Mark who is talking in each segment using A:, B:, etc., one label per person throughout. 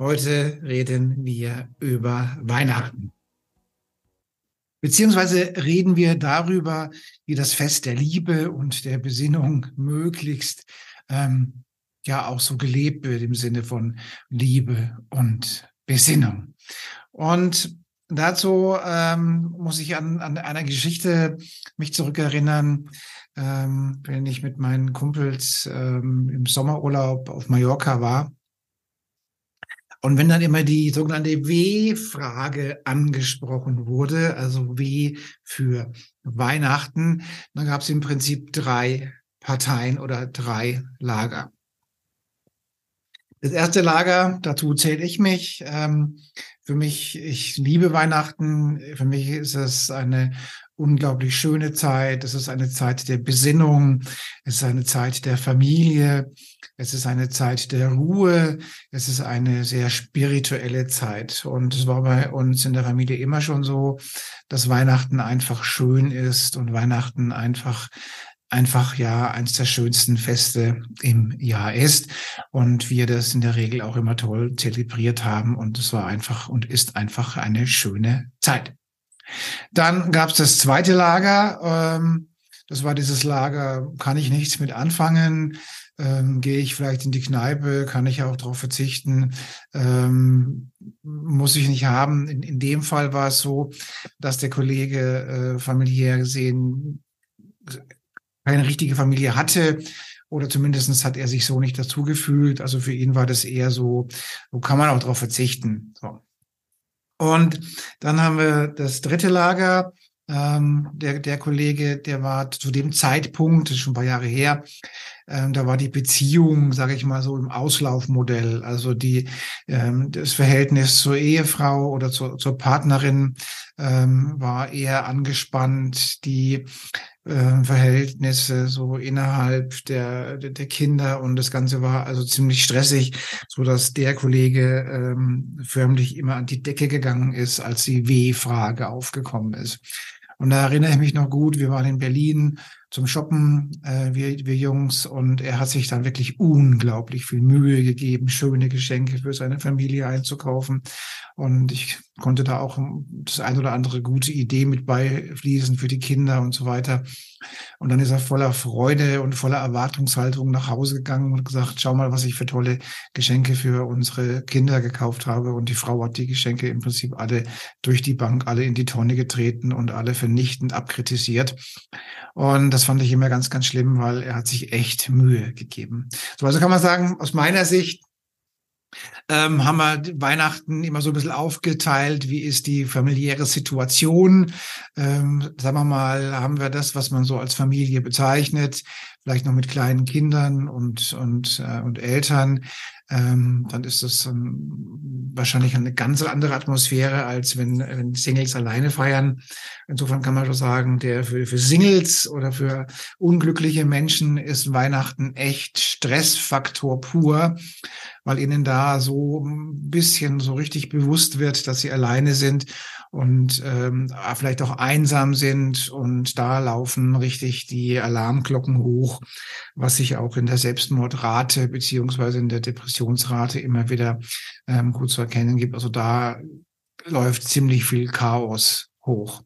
A: Heute reden wir über Weihnachten. Beziehungsweise reden wir darüber, wie das Fest der Liebe und der Besinnung möglichst ähm, ja auch so gelebt wird im Sinne von Liebe und Besinnung. Und dazu ähm, muss ich an, an einer Geschichte mich zurückerinnern, ähm, wenn ich mit meinen Kumpels ähm, im Sommerurlaub auf Mallorca war. Und wenn dann immer die sogenannte W-Frage angesprochen wurde, also W für Weihnachten, dann gab es im Prinzip drei Parteien oder drei Lager. Das erste Lager, dazu zähle ich mich. Ähm, für mich, ich liebe Weihnachten. Für mich ist es eine unglaublich schöne Zeit. Es ist eine Zeit der Besinnung. Es ist eine Zeit der Familie. Es ist eine Zeit der Ruhe. Es ist eine sehr spirituelle Zeit. Und es war bei uns in der Familie immer schon so, dass Weihnachten einfach schön ist und Weihnachten einfach einfach ja eines der schönsten Feste im Jahr ist und wir das in der Regel auch immer toll zelebriert haben und es war einfach und ist einfach eine schöne Zeit. Dann gab es das zweite Lager. Ähm, das war dieses Lager, kann ich nichts mit anfangen. Ähm, Gehe ich vielleicht in die Kneipe, kann ich auch darauf verzichten, ähm, muss ich nicht haben. In, in, dem Fall war es so, dass der Kollege äh, familiär gesehen keine richtige Familie hatte oder zumindestens hat er sich so nicht dazu gefühlt. Also für ihn war das eher so, wo kann man auch darauf verzichten. So. Und dann haben wir das dritte Lager. Ähm, der, der Kollege, der war zu dem Zeitpunkt, das ist schon ein paar Jahre her, ähm, da war die Beziehung, sage ich mal so, im Auslaufmodell. Also die ähm, das Verhältnis zur Ehefrau oder zur, zur Partnerin ähm, war eher angespannt. Die äh, Verhältnisse so innerhalb der, der Kinder und das Ganze war also ziemlich stressig, so dass der Kollege ähm, förmlich immer an die Decke gegangen ist, als die W-Frage aufgekommen ist. Und da erinnere ich mich noch gut, wir waren in Berlin zum Shoppen, äh, wir, wir Jungs, und er hat sich dann wirklich unglaublich viel Mühe gegeben, schöne Geschenke für seine Familie einzukaufen. Und ich konnte da auch das ein oder andere gute Idee mit beifließen für die Kinder und so weiter. Und dann ist er voller Freude und voller Erwartungshaltung nach Hause gegangen und gesagt, schau mal, was ich für tolle Geschenke für unsere Kinder gekauft habe. Und die Frau hat die Geschenke im Prinzip alle durch die Bank, alle in die Tonne getreten und alle vernichtend abkritisiert. Und das fand ich immer ganz, ganz schlimm, weil er hat sich echt Mühe gegeben. So, also kann man sagen, aus meiner Sicht, ähm, haben wir Weihnachten immer so ein bisschen aufgeteilt. Wie ist die familiäre Situation? Ähm, sagen wir mal, haben wir das, was man so als Familie bezeichnet, vielleicht noch mit kleinen Kindern und, und, äh, und Eltern ähm, dann ist das ähm, wahrscheinlich eine ganz andere Atmosphäre, als wenn, wenn Singles alleine feiern. Insofern kann man schon sagen, der für, für Singles oder für unglückliche Menschen ist Weihnachten echt Stressfaktor pur, weil ihnen da so ein bisschen so richtig bewusst wird, dass sie alleine sind und ähm, vielleicht auch einsam sind und da laufen richtig die Alarmglocken hoch, was sich auch in der Selbstmordrate beziehungsweise in der Depressionsrate immer wieder ähm, gut zu erkennen gibt. Also da läuft ziemlich viel Chaos hoch.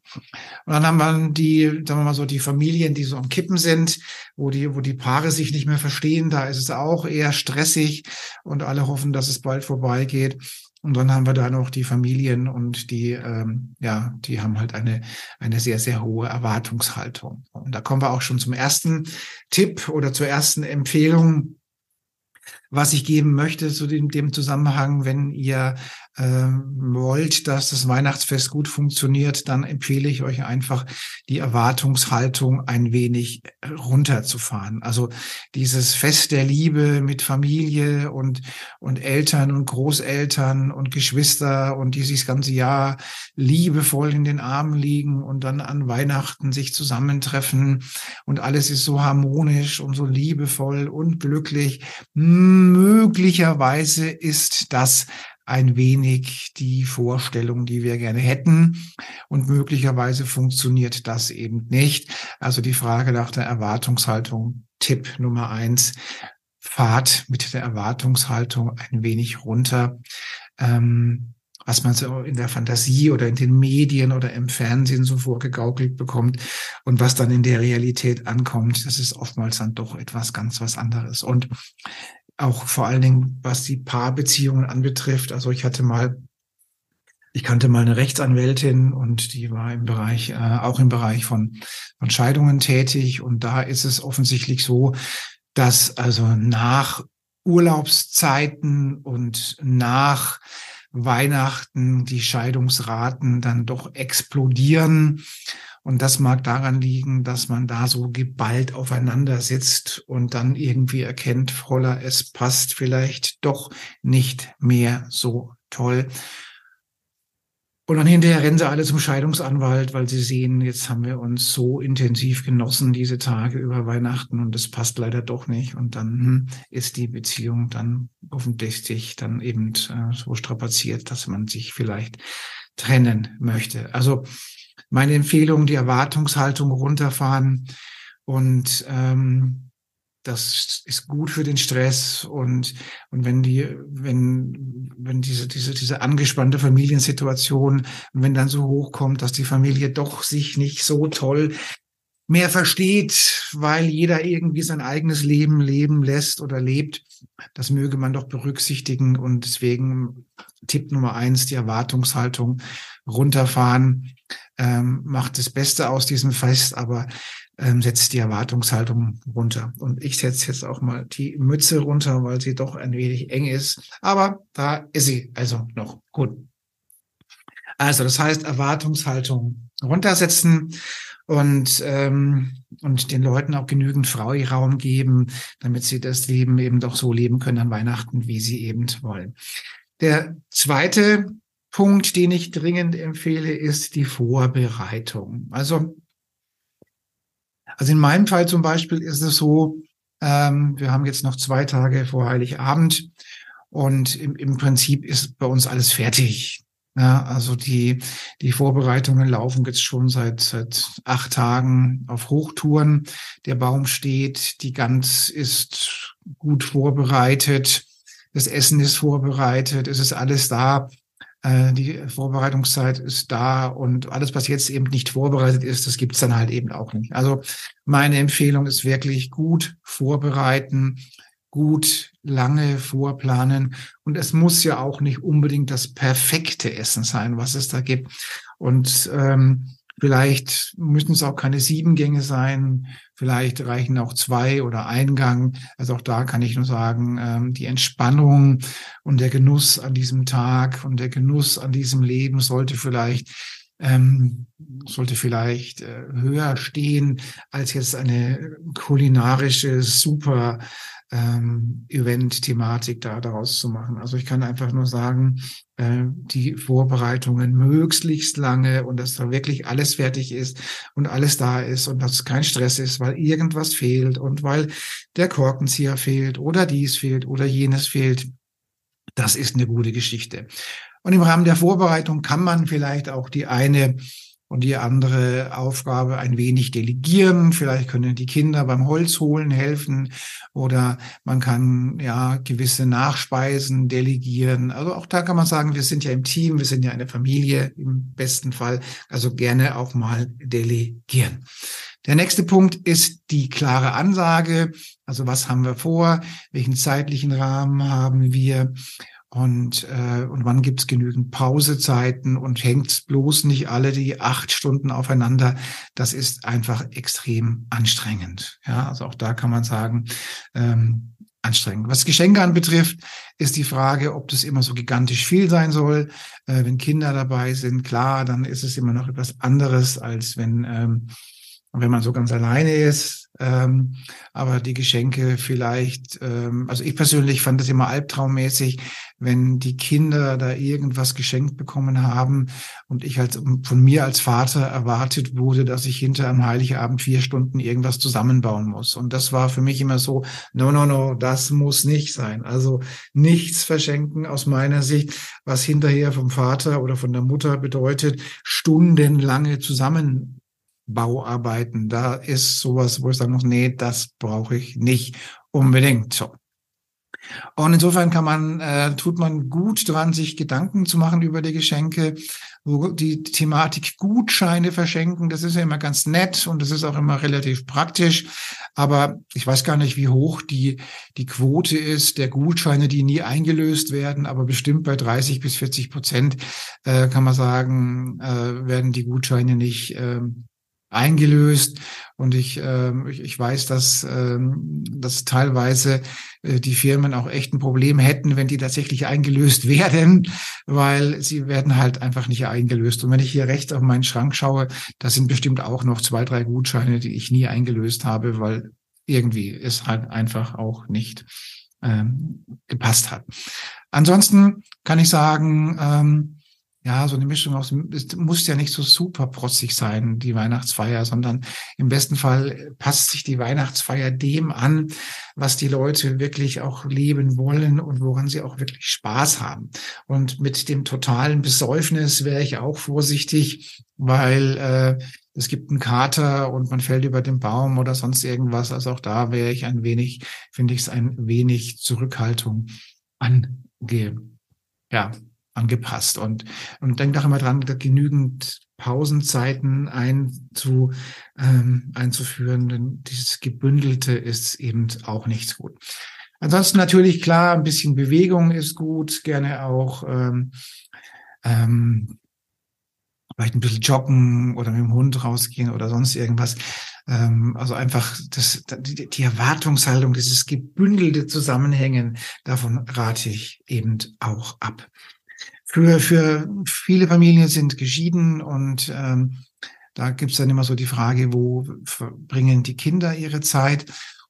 A: Und dann haben wir die, sagen wir mal so, die Familien, die so am Kippen sind, wo die, wo die Paare sich nicht mehr verstehen. Da ist es auch eher stressig und alle hoffen, dass es bald vorbeigeht. Und dann haben wir da noch die Familien und die, ähm, ja, die haben halt eine, eine sehr, sehr hohe Erwartungshaltung. Und da kommen wir auch schon zum ersten Tipp oder zur ersten Empfehlung, was ich geben möchte zu dem, dem Zusammenhang, wenn ihr äh, wollt, dass das Weihnachtsfest gut funktioniert, dann empfehle ich euch einfach, die Erwartungshaltung ein wenig runterzufahren. Also dieses Fest der Liebe mit Familie und, und Eltern und Großeltern und Geschwister und die sich das ganze Jahr liebevoll in den Armen liegen und dann an Weihnachten sich zusammentreffen und alles ist so harmonisch und so liebevoll und glücklich. Möglicherweise ist das ein wenig die Vorstellung, die wir gerne hätten. Und möglicherweise funktioniert das eben nicht. Also die Frage nach der Erwartungshaltung, Tipp Nummer eins, fahrt mit der Erwartungshaltung ein wenig runter. Ähm, was man so in der Fantasie oder in den Medien oder im Fernsehen so vorgegaukelt bekommt und was dann in der Realität ankommt, das ist oftmals dann doch etwas ganz was anderes. Und auch vor allen Dingen, was die Paarbeziehungen anbetrifft. Also ich hatte mal, ich kannte mal eine Rechtsanwältin und die war im Bereich, äh, auch im Bereich von, von Scheidungen tätig. Und da ist es offensichtlich so, dass also nach Urlaubszeiten und nach Weihnachten die Scheidungsraten dann doch explodieren. Und das mag daran liegen, dass man da so geballt aufeinander sitzt und dann irgendwie erkennt, Holla, es passt vielleicht doch nicht mehr so toll. Und dann hinterher rennen sie alle zum Scheidungsanwalt, weil sie sehen, jetzt haben wir uns so intensiv genossen, diese Tage über Weihnachten und es passt leider doch nicht. Und dann hm, ist die Beziehung dann offensichtlich dann eben äh, so strapaziert, dass man sich vielleicht trennen möchte. Also meine Empfehlung, die Erwartungshaltung runterfahren. Und ähm, das ist gut für den Stress. Und und wenn die wenn wenn diese diese diese angespannte Familiensituation wenn dann so hochkommt, dass die Familie doch sich nicht so toll mehr versteht, weil jeder irgendwie sein eigenes Leben leben lässt oder lebt, das möge man doch berücksichtigen. Und deswegen Tipp Nummer eins, die Erwartungshaltung runterfahren, ähm, macht das Beste aus diesem Fest, aber ähm, setzt die Erwartungshaltung runter. Und ich setze jetzt auch mal die Mütze runter, weil sie doch ein wenig eng ist. Aber da ist sie also noch gut. Also das heißt Erwartungshaltung runtersetzen und ähm, und den Leuten auch genügend Freiraum geben, damit sie das Leben eben doch so leben können an Weihnachten, wie sie eben wollen. Der zweite Punkt, den ich dringend empfehle, ist die Vorbereitung. Also, also in meinem Fall zum Beispiel ist es so, ähm, wir haben jetzt noch zwei Tage vor Heiligabend und im, im Prinzip ist bei uns alles fertig. Ja, also die, die Vorbereitungen laufen jetzt schon seit, seit acht Tagen auf Hochtouren. Der Baum steht, die Gans ist gut vorbereitet das Essen ist vorbereitet, es ist alles da, die Vorbereitungszeit ist da und alles, was jetzt eben nicht vorbereitet ist, das gibt's dann halt eben auch nicht. Also meine Empfehlung ist wirklich gut vorbereiten, gut lange vorplanen und es muss ja auch nicht unbedingt das perfekte Essen sein, was es da gibt. Und ähm, Vielleicht müssen es auch keine sieben Gänge sein. Vielleicht reichen auch zwei oder ein Gang. Also auch da kann ich nur sagen, ähm, die Entspannung und der Genuss an diesem Tag und der Genuss an diesem Leben sollte vielleicht ähm, sollte vielleicht äh, höher stehen als jetzt eine kulinarische super ähm, Event-Thematik da daraus zu machen. Also ich kann einfach nur sagen, äh, die Vorbereitungen möglichst lange und dass da wirklich alles fertig ist und alles da ist und dass kein Stress ist, weil irgendwas fehlt und weil der Korkenzieher fehlt oder dies fehlt oder jenes fehlt. Das ist eine gute Geschichte. Und im Rahmen der Vorbereitung kann man vielleicht auch die eine und die andere Aufgabe ein wenig delegieren. Vielleicht können die Kinder beim Holzholen helfen oder man kann ja gewisse Nachspeisen delegieren. Also auch da kann man sagen, wir sind ja im Team, wir sind ja eine Familie im besten Fall. Also gerne auch mal delegieren. Der nächste Punkt ist die klare Ansage. Also was haben wir vor? Welchen zeitlichen Rahmen haben wir? Und, äh, und wann gibt's genügend Pausezeiten und hängt's bloß nicht alle die acht Stunden aufeinander. Das ist einfach extrem anstrengend. Ja, also auch da kann man sagen, ähm, anstrengend. Was Geschenke anbetrifft, ist die Frage, ob das immer so gigantisch viel sein soll. Äh, wenn Kinder dabei sind, klar, dann ist es immer noch etwas anderes, als wenn, ähm, wenn man so ganz alleine ist. Ähm, aber die Geschenke vielleicht, ähm, also ich persönlich fand das immer albtraummäßig, wenn die Kinder da irgendwas geschenkt bekommen haben und ich als von mir als Vater erwartet wurde, dass ich hinter am Heiligabend vier Stunden irgendwas zusammenbauen muss. Und das war für mich immer so, no, no, no, das muss nicht sein. Also nichts verschenken aus meiner Sicht, was hinterher vom Vater oder von der Mutter bedeutet, stundenlange zusammen Bauarbeiten. Da ist sowas, wo ich sage, nee, das brauche ich nicht unbedingt. So. Und insofern kann man, äh, tut man gut dran, sich Gedanken zu machen über die Geschenke, wo die Thematik Gutscheine verschenken. Das ist ja immer ganz nett und das ist auch immer relativ praktisch. Aber ich weiß gar nicht, wie hoch die, die Quote ist der Gutscheine, die nie eingelöst werden. Aber bestimmt bei 30 bis 40 Prozent äh, kann man sagen, äh, werden die Gutscheine nicht äh, eingelöst. Und ich, äh, ich, weiß, dass, äh, dass teilweise äh, die Firmen auch echt ein Problem hätten, wenn die tatsächlich eingelöst werden, weil sie werden halt einfach nicht eingelöst. Und wenn ich hier rechts auf meinen Schrank schaue, da sind bestimmt auch noch zwei, drei Gutscheine, die ich nie eingelöst habe, weil irgendwie es halt einfach auch nicht ähm, gepasst hat. Ansonsten kann ich sagen, ähm, ja, so eine Mischung aus, es muss ja nicht so super protzig sein, die Weihnachtsfeier, sondern im besten Fall passt sich die Weihnachtsfeier dem an, was die Leute wirklich auch leben wollen und woran sie auch wirklich Spaß haben. Und mit dem totalen Besäufnis wäre ich auch vorsichtig, weil äh, es gibt einen Kater und man fällt über den Baum oder sonst irgendwas. Also auch da wäre ich ein wenig, finde ich es ein wenig Zurückhaltung ange, ja, angepasst und, und denkt auch immer dran, genügend Pausenzeiten einzu, ähm, einzuführen, denn dieses Gebündelte ist eben auch nicht gut. Ansonsten natürlich klar, ein bisschen Bewegung ist gut, gerne auch ähm, ähm, vielleicht ein bisschen joggen oder mit dem Hund rausgehen oder sonst irgendwas. Ähm, also einfach das, die, die Erwartungshaltung, dieses gebündelte Zusammenhängen, davon rate ich eben auch ab. Für, für viele Familien sind geschieden und ähm, da gibt's dann immer so die Frage, wo verbringen die Kinder ihre Zeit?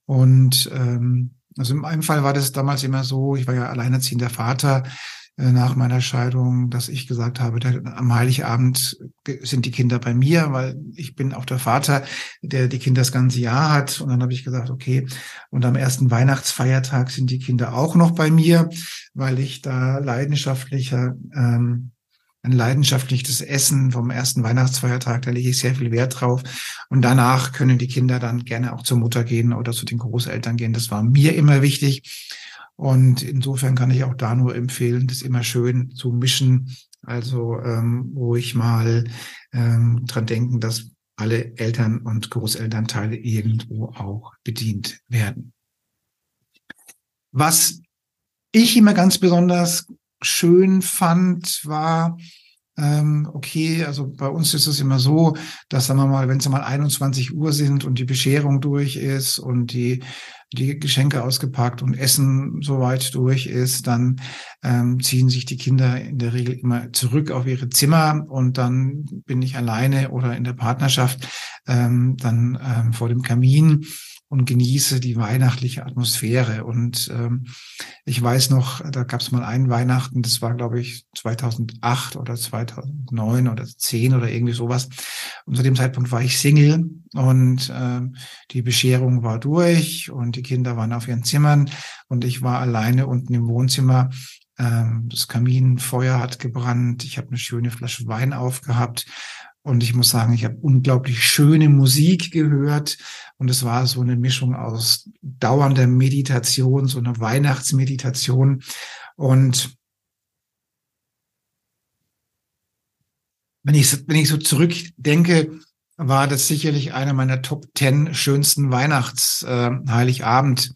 A: Und ähm, also in meinem Fall war das damals immer so, ich war ja alleinerziehender Vater, nach meiner Scheidung, dass ich gesagt habe, am Heiligabend sind die Kinder bei mir, weil ich bin auch der Vater, der die Kinder das ganze Jahr hat. Und dann habe ich gesagt, okay, und am ersten Weihnachtsfeiertag sind die Kinder auch noch bei mir, weil ich da leidenschaftlicher ähm, ein leidenschaftliches Essen vom ersten Weihnachtsfeiertag, da lege ich sehr viel Wert drauf. Und danach können die Kinder dann gerne auch zur Mutter gehen oder zu den Großeltern gehen. Das war mir immer wichtig. Und insofern kann ich auch da nur empfehlen, das immer schön zu mischen. Also ähm, ruhig mal ähm, dran denken, dass alle Eltern und Großelternteile irgendwo auch bedient werden. Was ich immer ganz besonders schön fand, war, ähm, okay, also bei uns ist es immer so, dass, sagen wir mal, wenn es mal 21 Uhr sind und die Bescherung durch ist und die die Geschenke ausgepackt und Essen soweit durch ist, dann ähm, ziehen sich die Kinder in der Regel immer zurück auf ihre Zimmer und dann bin ich alleine oder in der Partnerschaft ähm, dann ähm, vor dem Kamin und genieße die weihnachtliche Atmosphäre. Und ähm, ich weiß noch, da gab es mal einen Weihnachten, das war, glaube ich, 2008 oder 2009 oder 10 oder irgendwie sowas. Und zu dem Zeitpunkt war ich Single und ähm, die Bescherung war durch und die Kinder waren auf ihren Zimmern und ich war alleine unten im Wohnzimmer ähm, das Kaminfeuer hat gebrannt. Ich habe eine schöne Flasche Wein aufgehabt und ich muss sagen, ich habe unglaublich schöne Musik gehört. Und es war so eine Mischung aus dauernder Meditation, so eine Weihnachtsmeditation. Und wenn ich, wenn ich so zurückdenke, war das sicherlich einer meiner Top Ten schönsten Weihnachts äh, Heiligabend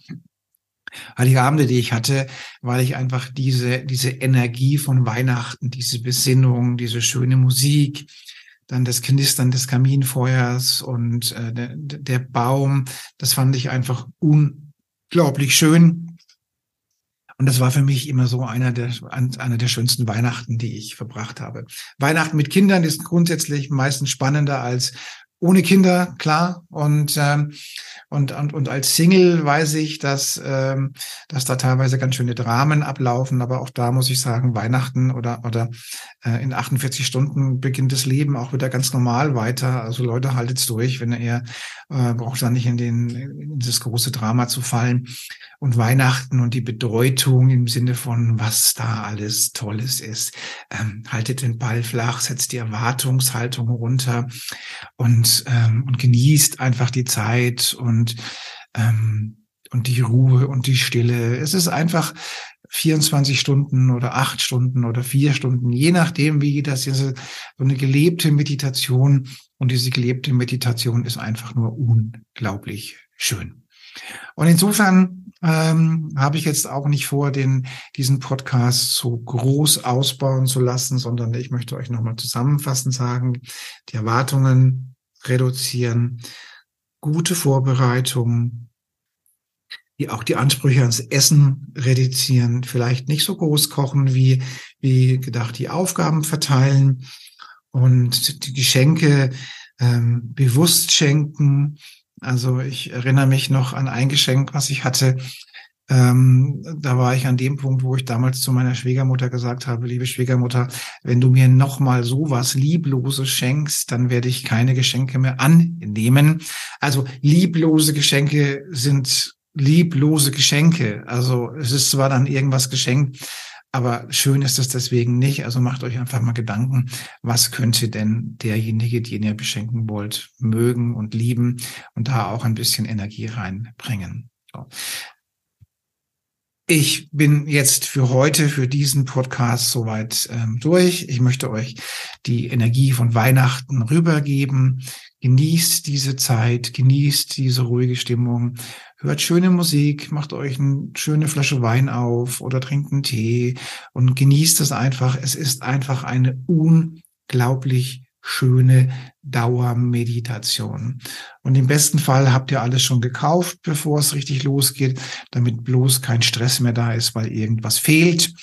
A: Heiligabende, die ich hatte, weil ich einfach diese diese Energie von Weihnachten, diese Besinnung, diese schöne Musik, dann das Knistern des Kaminfeuers und äh, der, der Baum. Das fand ich einfach unglaublich schön. Und das war für mich immer so einer der, einer der schönsten Weihnachten, die ich verbracht habe. Weihnachten mit Kindern ist grundsätzlich meistens spannender als ohne Kinder, klar. Und, ähm, und, und, und als Single weiß ich, dass, ähm, dass da teilweise ganz schöne Dramen ablaufen. Aber auch da muss ich sagen, Weihnachten oder, oder äh, in 48 Stunden beginnt das Leben auch wieder ganz normal weiter. Also Leute, haltet's durch, wenn ihr äh, braucht da nicht in, den, in das große Drama zu fallen. Und Weihnachten und die Bedeutung im Sinne von, was da alles Tolles ist. Ähm, haltet den Ball flach, setzt die Erwartungshaltung runter und, ähm, und genießt einfach die Zeit und, ähm, und die Ruhe und die Stille. Es ist einfach 24 Stunden oder acht Stunden oder vier Stunden, je nachdem, wie das ist, so eine gelebte Meditation. Und diese gelebte Meditation ist einfach nur unglaublich schön. Und insofern ähm, habe ich jetzt auch nicht vor, den, diesen Podcast so groß ausbauen zu lassen, sondern ich möchte euch nochmal zusammenfassend sagen, die Erwartungen reduzieren, gute Vorbereitung, die auch die Ansprüche ans Essen reduzieren, vielleicht nicht so groß kochen, wie, wie gedacht, die Aufgaben verteilen und die Geschenke ähm, bewusst schenken. Also ich erinnere mich noch an ein Geschenk, was ich hatte. Ähm, da war ich an dem Punkt, wo ich damals zu meiner Schwiegermutter gesagt habe, liebe Schwiegermutter, wenn du mir nochmal sowas Liebloses schenkst, dann werde ich keine Geschenke mehr annehmen. Also lieblose Geschenke sind lieblose Geschenke. Also es ist zwar dann irgendwas geschenkt, aber schön ist es deswegen nicht. Also macht euch einfach mal Gedanken, was könnte denn derjenige, den ihr beschenken wollt, mögen und lieben und da auch ein bisschen Energie reinbringen. Ich bin jetzt für heute, für diesen Podcast soweit ähm, durch. Ich möchte euch die Energie von Weihnachten rübergeben. Genießt diese Zeit, genießt diese ruhige Stimmung, hört schöne Musik, macht euch eine schöne Flasche Wein auf oder trinkt einen Tee und genießt es einfach. Es ist einfach eine unglaublich schöne Dauermeditation. Und im besten Fall habt ihr alles schon gekauft, bevor es richtig losgeht, damit bloß kein Stress mehr da ist, weil irgendwas fehlt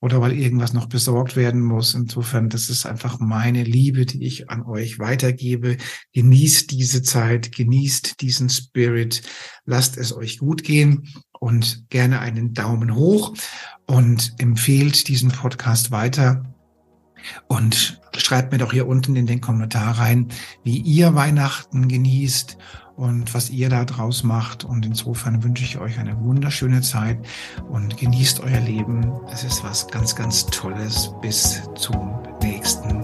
A: oder weil irgendwas noch besorgt werden muss. Insofern, das ist einfach meine Liebe, die ich an euch weitergebe. Genießt diese Zeit, genießt diesen Spirit, lasst es euch gut gehen und gerne einen Daumen hoch und empfehlt diesen Podcast weiter und schreibt mir doch hier unten in den Kommentar rein, wie ihr Weihnachten genießt und was ihr da draus macht. Und insofern wünsche ich euch eine wunderschöne Zeit und genießt euer Leben. Es ist was ganz, ganz Tolles. Bis zum nächsten